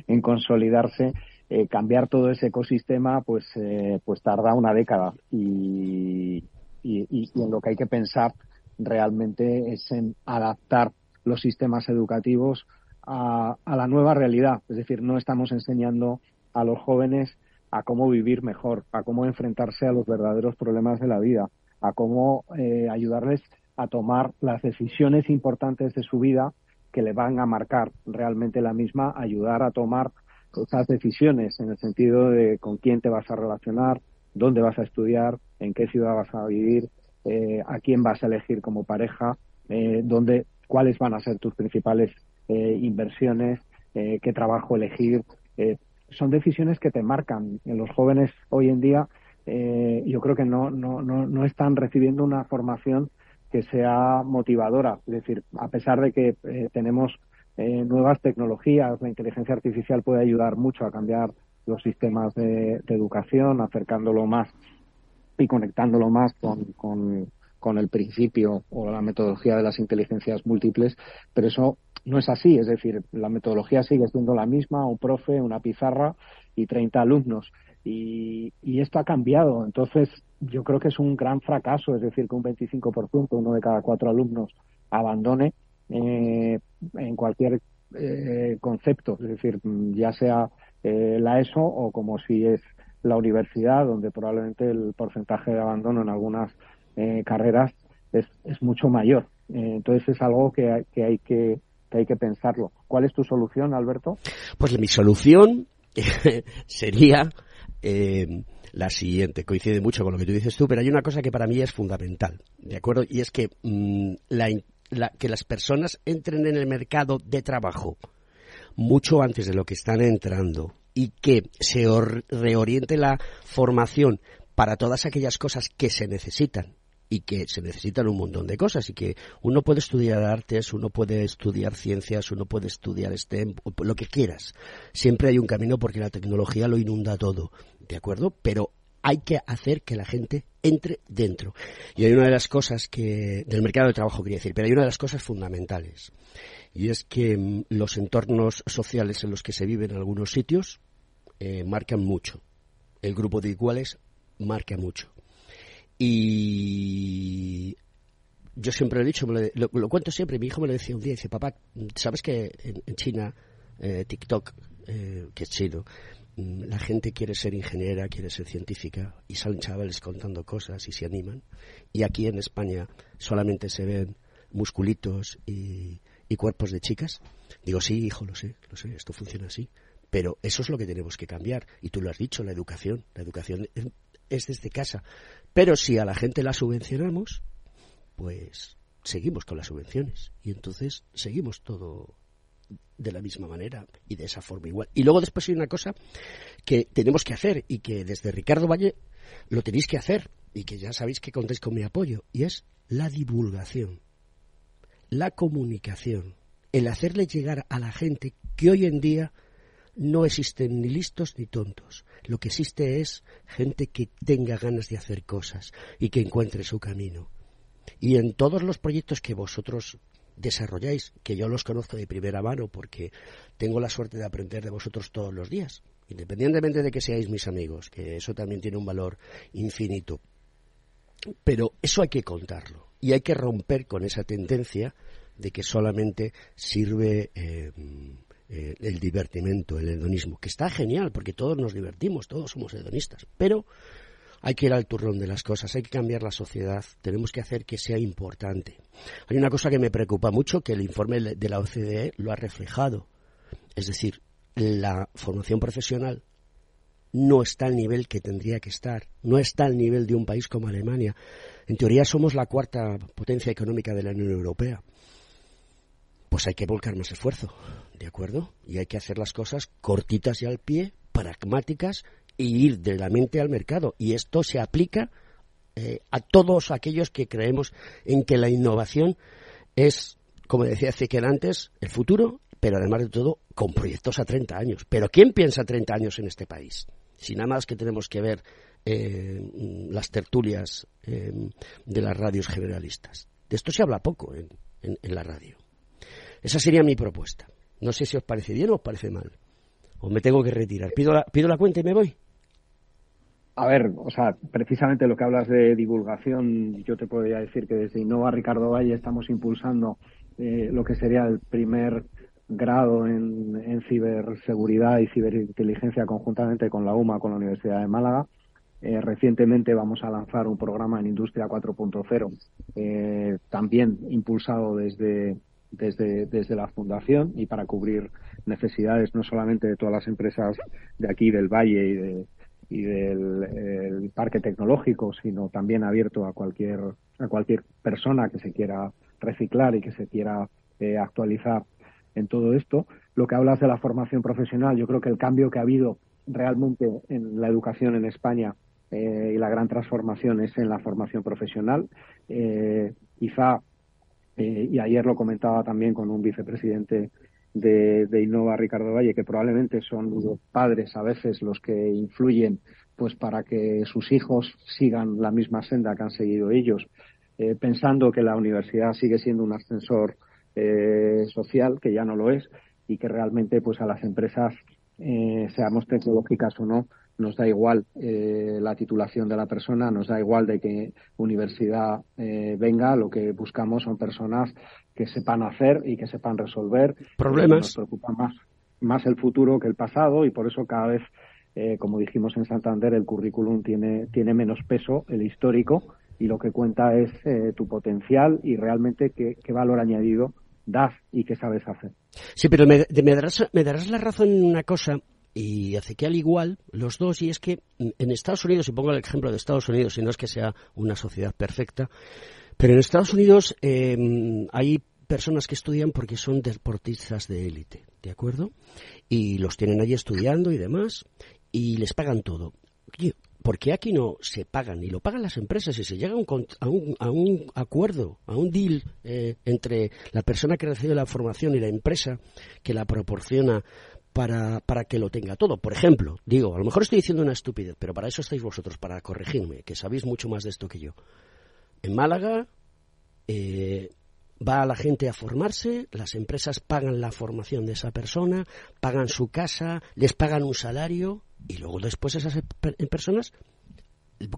[SPEAKER 5] en, consolidarse, eh, cambiar todo ese ecosistema pues eh, pues tarda una década. Y, y en lo que hay que pensar realmente es en adaptar los sistemas educativos a, a, la nueva realidad. Es decir, no estamos enseñando a los jóvenes a cómo vivir mejor, a cómo enfrentarse a los verdaderos problemas de la vida, a cómo eh, ayudarles a tomar las decisiones importantes de su vida que le van a marcar realmente la misma, ayudar a tomar esas decisiones en el sentido de con quién te vas a relacionar, dónde vas a estudiar, en qué ciudad vas a vivir, eh, a quién vas a elegir como pareja, eh, dónde, cuáles van a ser tus principales eh, inversiones, eh, qué trabajo elegir. Eh, son decisiones que te marcan. Los jóvenes hoy en día eh, yo creo que no, no, no, no están recibiendo una formación que sea motivadora. Es decir, a pesar de que eh, tenemos eh, nuevas tecnologías, la inteligencia artificial puede ayudar mucho a cambiar los sistemas de, de educación, acercándolo más y conectándolo más con, con, con el principio o la metodología de las inteligencias múltiples, pero eso no es así, es decir, la metodología sigue siendo la misma, un profe, una pizarra y 30 alumnos. Y, y, esto ha cambiado. Entonces, yo creo que es un gran fracaso, es decir, que un 25%, uno de cada cuatro alumnos, abandone eh, en cualquier eh, concepto, es decir, ya sea eh, la ESO o como si es la universidad, donde probablemente el porcentaje de abandono en algunas eh, carreras es, es, mucho mayor. Eh, entonces, es algo que hay que, hay que que hay que pensarlo. ¿Cuál es tu solución, Alberto?
[SPEAKER 2] Pues mi solución sería eh, la siguiente. Coincide mucho con lo que tú dices tú, pero hay una cosa que para mí es fundamental, ¿de acuerdo? Y es que, mmm, la, la, que las personas entren en el mercado de trabajo mucho antes de lo que están entrando y que se reoriente la formación para todas aquellas cosas que se necesitan y que se necesitan un montón de cosas y que uno puede estudiar artes, uno puede estudiar ciencias, uno puede estudiar STEM, lo que quieras. Siempre hay un camino porque la tecnología lo inunda todo, ¿de acuerdo? Pero hay que hacer que la gente entre dentro. Y hay una de las cosas que, del mercado de trabajo quería decir, pero hay una de las cosas fundamentales. Y es que mm, los entornos sociales en los que se vive en algunos sitios eh, marcan mucho. El grupo de iguales marca mucho. Y yo siempre lo he dicho, me lo, lo, cuento siempre, mi hijo me lo decía un día, dice, papá, ¿sabes que en, China, eh, TikTok, eh, que es chino, mm, la gente quiere ser ingeniera, quiere ser científica, y salen chavales contando cosas y se animan, y aquí en España solamente se ven musculitos y, y cuerpos de chicas? Digo, sí, hijo, lo sé, lo sé, esto funciona así. Pero eso es lo que tenemos que cambiar. Y tú lo has dicho, la educación. La educación es desde casa. Pero si a la gente la subvencionamos, pues seguimos con las subvenciones. Y entonces seguimos todo de la misma manera y de esa forma igual. Y luego después hay una cosa que tenemos que hacer y que desde Ricardo Valle lo tenéis que hacer y que ya sabéis que contáis con mi apoyo y es la divulgación, la comunicación, el hacerle llegar a la gente que hoy en día no existen ni listos ni tontos. Lo que existe es gente que tenga ganas de hacer cosas y que encuentre su camino. Y en todos los proyectos que vosotros desarrolláis, que yo los conozco de primera mano porque tengo la suerte de aprender de vosotros todos los días, independientemente de que seáis mis amigos, que eso también tiene un valor infinito. Pero eso hay que contarlo y hay que romper con esa tendencia de que solamente sirve eh, eh, el divertimento, el hedonismo, que está genial porque todos nos divertimos, todos somos hedonistas, pero hay que ir al turrón de las cosas, hay que cambiar la sociedad, tenemos que hacer que sea importante. Hay una cosa que me preocupa mucho, que el informe de la OCDE lo ha reflejado, es decir, la formación profesional no está al nivel que tendría que estar, no está al nivel de un país como Alemania. En teoría somos la cuarta potencia económica de la Unión Europea. Pues hay que volcar más esfuerzo, ¿de acuerdo? Y hay que hacer las cosas cortitas y al pie, pragmáticas y ir de la mente al mercado. Y esto se aplica eh, a todos aquellos que creemos en que la innovación es, como decía Ezequiel antes, el futuro, pero además de todo, con proyectos a 30 años. Pero ¿quién piensa 30 años en este país? Si nada más que tenemos que ver eh, las tertulias eh, de las radios generalistas. De esto se habla poco en la radio. Esa sería mi propuesta. No sé si os parece bien o os parece mal. O me tengo que retirar. ¿Pido la, pido la cuenta y me voy?
[SPEAKER 5] A ver, o sea, precisamente lo que hablas de divulgación, yo te podría decir que desde Innova Ricardo Valle estamos impulsando eh, lo que sería el primer grado en, ciberseguridad y ciberinteligencia conjuntamente con la UMA, con la Universidad de Málaga. Eh, recientemente vamos a lanzar un programa en Industria 4.0, eh, también impulsado desde, desde, desde la Fundación y para cubrir necesidades no solamente de todas las empresas de aquí, del Valle y de, y del el parque tecnológico, sino también abierto a cualquier, a cualquier persona que se quiera reciclar y que se quiera eh, actualizar en todo esto. Lo que hablas de la formación profesional, yo creo que el cambio que ha habido realmente en la educación en España eh, y la gran transformación es en la formación profesional. Eh, quizá, eh, y ayer lo comentaba también con un vicepresidente de, Innova Ricardo Valle, que probablemente son los padres a veces los que influyen pues para que sus hijos sigan la misma senda que han seguido ellos, eh, pensando que la universidad sigue siendo un ascensor eh, social, que ya no lo es, y que realmente pues a las empresas, eh, seamos tecnológicas o no, nos da igual eh, la titulación de la persona, nos da igual de qué universidad eh, venga, lo que buscamos son personas que sepan hacer y que sepan resolver
[SPEAKER 2] problemas.
[SPEAKER 5] Nos preocupa más, más el futuro que el pasado y por eso cada vez, eh, como dijimos en Santander, el currículum tiene, tiene menos peso, el histórico, y lo que cuenta es eh, tu potencial y realmente qué, qué valor añadido das y qué sabes hacer.
[SPEAKER 2] Sí, pero me, me, darás, me darás la razón en una cosa y Ezequiel igual, los dos, y es que en Estados Unidos, y pongo el ejemplo de Estados Unidos, y no es que sea una sociedad perfecta, pero en Estados Unidos eh, hay personas que estudian porque son deportistas de élite, ¿de acuerdo? Y los tienen allí estudiando y demás, y les pagan todo. porque aquí no se pagan y lo pagan las empresas y se llega a un, a un, acuerdo, a un deal eh, entre la persona que recibe la formación y la empresa que la proporciona para, para que lo tenga todo. Por ejemplo, digo, a lo mejor estoy diciendo una estupidez, pero para eso estáis vosotros, para corregirme, que sabéis mucho más de esto que yo. En Málaga eh, va la gente a formarse, las empresas pagan la formación de esa persona, pagan su casa, les pagan un salario y luego después esas personas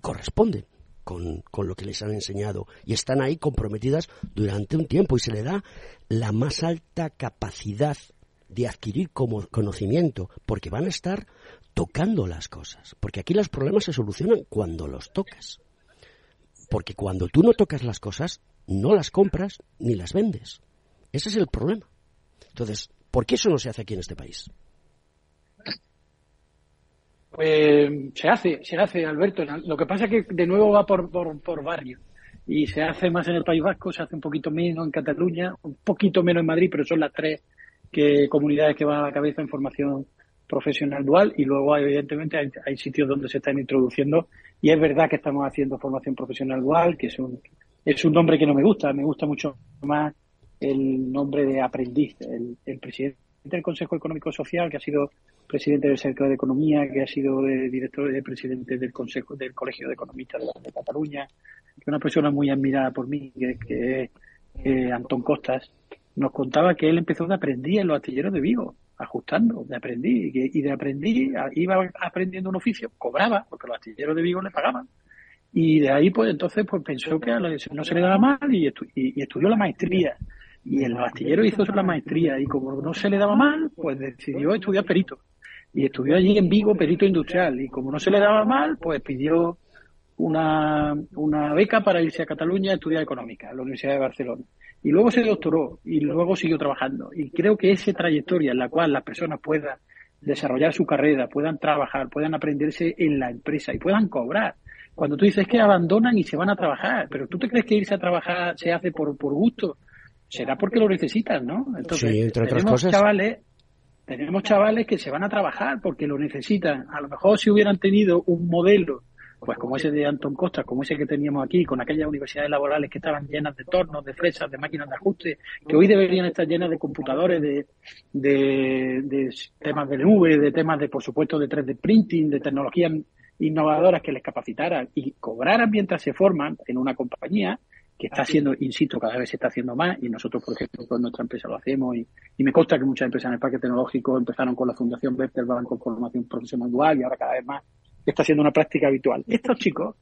[SPEAKER 2] corresponden con, con, lo que les han enseñado y están ahí comprometidas durante un tiempo y se le da la más alta capacidad de adquirir como conocimiento porque van a estar tocando las cosas porque aquí los problemas se solucionan cuando los tocas porque cuando tú no tocas las cosas no las compras ni las vendes. Ese es el problema. Entonces, ¿por qué eso no se hace aquí en este país?
[SPEAKER 6] Pues se hace, se hace, Alberto. Lo que pasa es que de nuevo va por, por, por barrio. Y se hace más en el País Vasco, se hace un poquito menos en Cataluña, un poquito menos en Madrid, pero son las tres que, comunidades que van a la cabeza en formación profesional dual y luego evidentemente hay, hay, sitios donde se están introduciendo y es verdad que estamos haciendo formación profesional dual que es un es un nombre que no me gusta, me gusta mucho más el nombre de aprendiz. El, presidente del Consejo Económico Social, que ha sido presidente del Cercle de Economía, que ha sido director de presidente del Consejo del Colegio de Economistas de, Cataluña, que es una persona muy admirada por mí, que, es eh, Antón Costas, nos contaba que él empezó de aprendiz en los astilleros de Vigo, ajustando, de aprendiz, y, de aprendiz iba aprendiendo un oficio, cobraba, porque los astilleros de Vigo le pagaban, y de ahí, pues entonces, pues pensó que a no se le daba mal y, estudió la maestría. Y el astillero hizo la maestría y como no se le daba mal, pues decidió estudiar perito. Y estudió allí en Vigo perito industrial. Y como no se le daba mal, pues pidió una, una beca para irse a Cataluña a estudiar económica, a la Universidad de Barcelona. Y luego se doctoró y luego siguió trabajando. Y creo que esa trayectoria en la cual las personas puedan desarrollar su carrera, puedan trabajar, puedan aprenderse en la empresa y puedan cobrar cuando tú dices que abandonan y se van a trabajar, pero tú te crees que irse a trabajar se hace por, por gusto, será porque lo necesitan, ¿no? Entonces,
[SPEAKER 2] sí, entre otras
[SPEAKER 6] tenemos
[SPEAKER 2] cosas.
[SPEAKER 6] chavales, tenemos chavales que se van a trabajar porque lo necesitan. A lo mejor si hubieran tenido un modelo, pues como ese de Anton Costa, como ese que teníamos aquí, con aquellas universidades laborales que estaban llenas de tornos, de fresas, de máquinas de ajuste, que hoy deberían estar llenas de computadores, de, de, de temas de nube, de temas de, por supuesto, de 3D printing, de tecnologías innovadoras que les capacitaran y cobraran mientras se forman en una compañía que está haciendo, insisto, cada vez se está haciendo más y nosotros, por ejemplo, con nuestra empresa lo hacemos y, me consta que muchas empresas en el parque tecnológico empezaron con la Fundación Bertelsmann con formación profesional dual y ahora cada vez más está siendo una práctica habitual. Estos chicos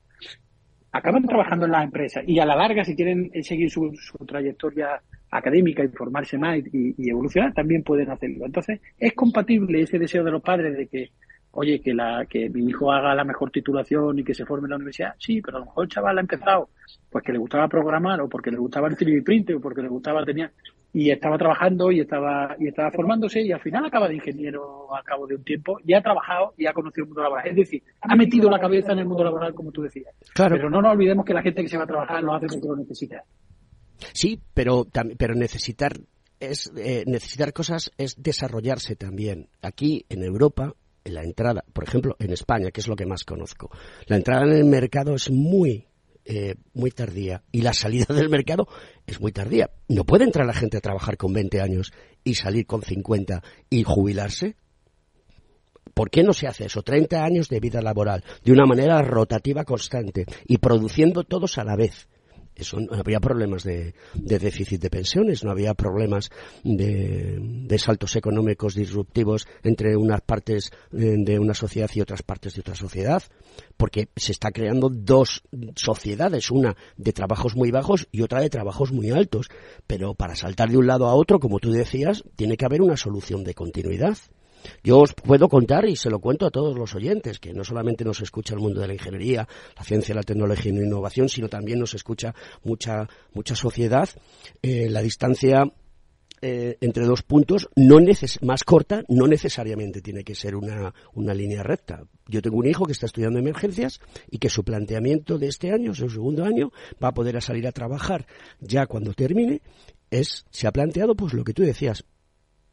[SPEAKER 6] acaban trabajando en las empresas y a la larga, si quieren seguir su, trayectoria académica y formarse más y, y, evolucionar, también pueden hacerlo. Entonces, es compatible ese deseo de los padres de que oye, que, la, que mi hijo haga la mejor titulación y que se forme en la universidad, sí, pero a lo mejor el chaval ha empezado pues que le gustaba programar o porque le gustaba el 3D print o porque le gustaba tenía y estaba trabajando y estaba y estaba formándose y al final acaba de ingeniero al cabo de un tiempo y ha trabajado y ha conocido el mundo laboral. Es decir, ha metido la cabeza en el mundo laboral como tú decías.
[SPEAKER 2] Claro.
[SPEAKER 6] Pero no nos olvidemos que la gente que se va a trabajar lo hace porque lo necesita.
[SPEAKER 2] Sí, pero pero necesitar es eh, necesitar cosas es desarrollarse también. Aquí en Europa la entrada, por ejemplo, en España, que es lo que más conozco, la entrada en el mercado es muy, eh, muy tardía y la salida del mercado es muy tardía. No puede entrar la gente a trabajar con 20 años y salir con 50 y jubilarse. ¿Por qué no se hace eso? 30 años de vida laboral, de una manera rotativa constante y produciendo todos a la vez eso no había problemas de, déficit de pensiones, no había problemas de, saltos económicos disruptivos entre unas partes de, una sociedad y otras partes de otra sociedad, porque se está creando dos sociedades, una de trabajos muy bajos y otra de trabajos muy altos. Pero para saltar de un lado a otro, como tú decías, tiene que haber una solución de continuidad. Yo os puedo contar, y se lo cuento a todos los oyentes, que no solamente nos escucha el mundo de la ingeniería, la ciencia, la tecnología y la innovación, sino también nos escucha mucha, mucha sociedad. Eh, la distancia eh, entre dos puntos no más corta no necesariamente tiene que ser una, una, línea recta. Yo tengo un hijo que está estudiando emergencias y que su planteamiento de este año, su segundo año, va a poder salir a trabajar ya cuando termine. Es, se ha planteado pues lo que tú decías,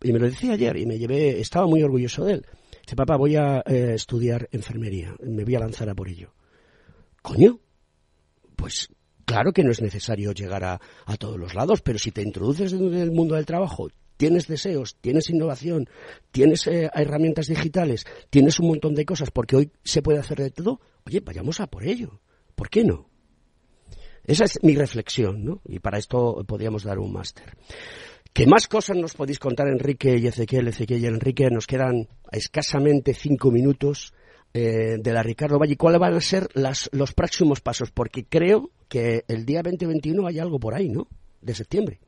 [SPEAKER 2] y me lo decía ayer y me llevé, estaba muy orgulloso de él. Dice, papá, voy a eh, estudiar enfermería, me voy a lanzar a por ello. Coño, pues claro que no es necesario llegar a, a todos los lados, pero si te introduces en el mundo del trabajo, tienes deseos, tienes innovación, tienes eh, herramientas digitales, tienes un montón de cosas, porque hoy se puede hacer de todo, oye, vayamos a por ello. ¿Por qué no? Esa es mi reflexión, ¿no? Y para esto podríamos dar un máster. ¿Qué más cosas nos podéis contar, Enrique y Ezequiel? Ezequiel y Enrique, nos quedan escasamente cinco minutos eh, de la Ricardo Valle. ¿Cuáles van a ser las, los próximos pasos? Porque creo que el día 2021 hay algo por ahí, ¿no? De septiembre.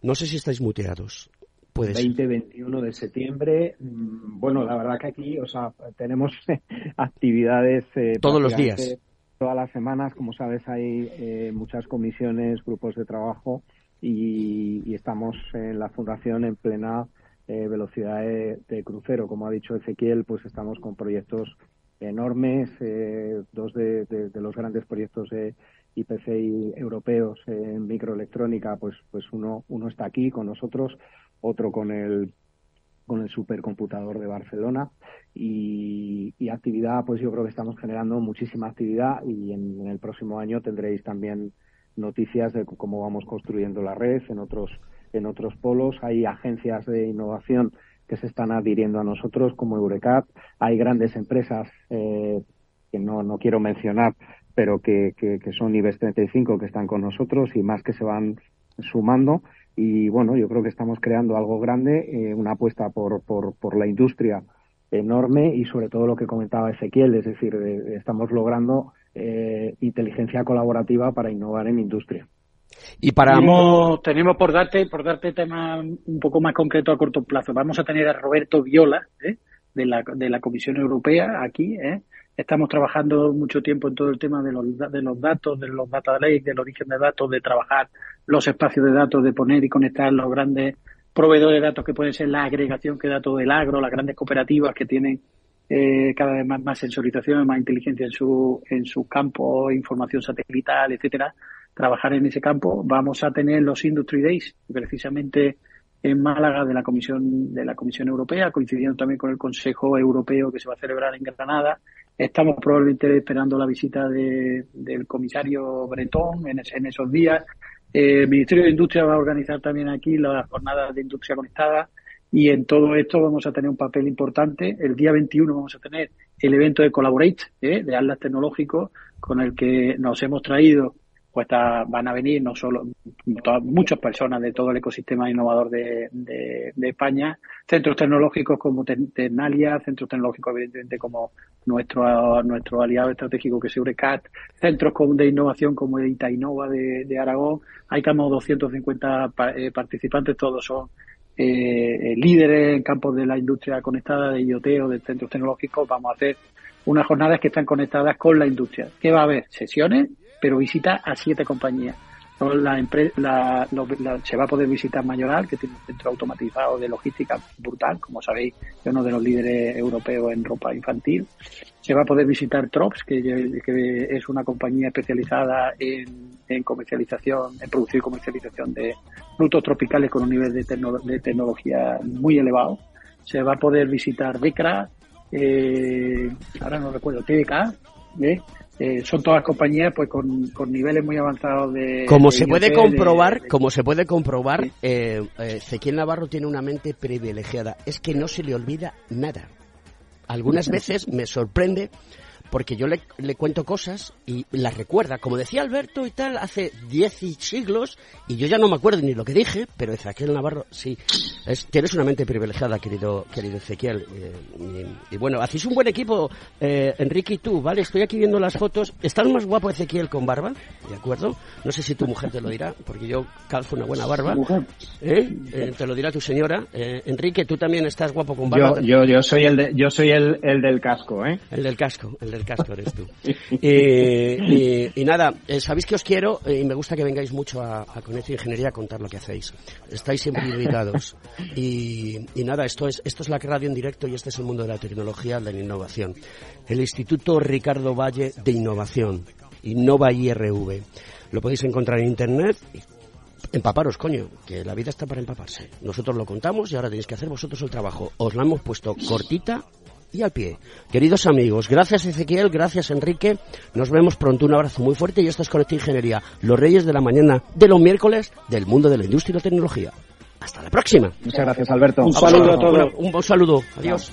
[SPEAKER 2] No sé si estáis muteados. Puede ser.
[SPEAKER 5] 20-21 de septiembre. mm, Bueno, la verdad que aquí, o sea, tenemos actividades eh,
[SPEAKER 2] Todos los días.
[SPEAKER 5] Todas las semanas, como sabes, hay eh, muchas comisiones, grupos de trabajo y, estamos en la fundación en plena eh, velocidad de, crucero. Como ha dicho Ezequiel, pues estamos con proyectos enormes, eh, dos de, los grandes proyectos de IPCI europeos en microelectrónica, pues, pues uno, uno está aquí con nosotros, otro con el con el supercomputador de Barcelona y, y actividad, pues yo creo que estamos generando muchísima actividad y en el próximo año tendréis también noticias de cómo vamos construyendo la red en otros en otros polos. Hay agencias de innovación que se están adhiriendo a nosotros, como Eurecat. Hay grandes empresas eh, que no, no quiero mencionar, pero que, que, que son IBEX 35 que están con nosotros y más que se van sumando. Y bueno, yo creo que estamos creando algo grande, eh, una apuesta por, por, por la industria enorme y sobre todo lo que comentaba Ezequiel, es decir, eh, estamos logrando eh, inteligencia colaborativa para innovar en industria.
[SPEAKER 2] Y para
[SPEAKER 6] tenemos, tenemos por darte por darte tema un poco más concreto a corto plazo. Vamos a tener a Roberto Viola ¿eh? de la de la Comisión Europea aquí. ¿eh? Estamos trabajando mucho tiempo en todo el tema de los de los datos, de los data lakes, del origen de datos, de trabajar los espacios de datos, de poner y conectar los grandes proveedores de datos que pueden ser la agregación que da todo el agro, las grandes cooperativas que tienen eh, cada vez más, más sensorización, más inteligencia en su, en su campo, información satelital, etcétera, trabajar en ese campo. Vamos a tener los Industry Days, precisamente en Málaga de la Comisión, de la Comisión Europea, coincidiendo también con el Consejo Europeo que se va a celebrar en Granada. Estamos probablemente esperando la visita de- del comisario Bretón en, es- en esos días. Eh, el Ministerio de Industria va a organizar también aquí las jornadas de industria conectada y en todo esto vamos a tener un papel importante. El día 21 vamos a tener el evento de Collaborate, ¿eh? de Atlas Tecnológico, con el que nos hemos traído, pues está- van a venir no solo muchas personas de todo el ecosistema innovador de, España, centros tecnológicos como Ternalia, centros tecnológicos evidentemente como nuestro, nuestro aliado estratégico que es Eurecat, centros de innovación como Itainova de, de Aragón, hay como 250 pa- eh, participantes, todos son eh, eh, líderes en campos de la industria conectada, de IoT o de centros tecnológicos, vamos a hacer unas jornadas que están conectadas con la industria. ¿Qué va a haber? Sesiones, pero visita a siete compañías. La la- la- se va a poder visitar Mayoral, que tiene un centro automatizado de logística brutal, como sabéis, es uno de los líderes europeos en ropa infantil. Se va a poder visitar Trops, que, es una compañía especializada en, comercialización, en producción y comercialización de frutos tropicales con un nivel de tecnología muy elevado. Se va a poder visitar DECRA, eh, ahora no recuerdo, TDK, ¿eh? Eh, son todas compañías pues con, con niveles muy avanzados de
[SPEAKER 2] Como
[SPEAKER 6] de
[SPEAKER 2] se puede comprobar,
[SPEAKER 6] de- de-
[SPEAKER 2] como se puede comprobar, eh, eh, Ezequiel Navarro tiene una mente privilegiada. Es que no se le olvida nada. Algunas veces me sorprende porque yo le, le cuento cosas y las recuerda, como decía Alberto y tal, hace diez siglos, y yo ya no me acuerdo ni lo que dije, pero Ezequiel Navarro, sí, es, tienes una mente privilegiada, querido, querido Ezequiel. eh, y, y bueno, hacéis un buen equipo, eh, Enrique y tú, ¿vale? Estoy aquí viendo las fotos. ¿Estás más guapo Ezequiel con barba? ¿De acuerdo? No sé si tu mujer te lo dirá, porque yo calzo una buena barba. ¿Eh? Eh, te lo dirá tu señora. Eh, Enrique, tú también estás guapo con barba.
[SPEAKER 5] Yo, yo, yo soy el de- yo soy el, el del casco, ¿eh?
[SPEAKER 2] El del casco, el del eres tú. Eh, y, nada, eh, sabéis que os quiero eh, y me gusta que vengáis mucho a, a Ingeniería a contar lo que hacéis. Estáis siempre invitados. Y, y nada, esto es, esto es la radio en directo y este es el mundo de la tecnología, de la innovación. El Instituto Ricardo Valle de Innovación, Innova IRV. Lo podéis encontrar en internet. Empaparos, coño, que la vida está para empaparse. Nosotros lo contamos y ahora tenéis que hacer vosotros el trabajo. Os la hemos puesto cortita
[SPEAKER 11] y al pie. Queridos amigos, gracias Ezequiel, gracias Enrique. Nos vemos pronto. Un abrazo muy fuerte y esto es Conecta Ingeniería, los reyes de la mañana de los miércoles del mundo de la industria y la tecnología. Hasta la próxima.
[SPEAKER 5] Muchas gracias, Alberto.
[SPEAKER 2] Un saludo a todos.
[SPEAKER 11] Un, un saludo. Adiós.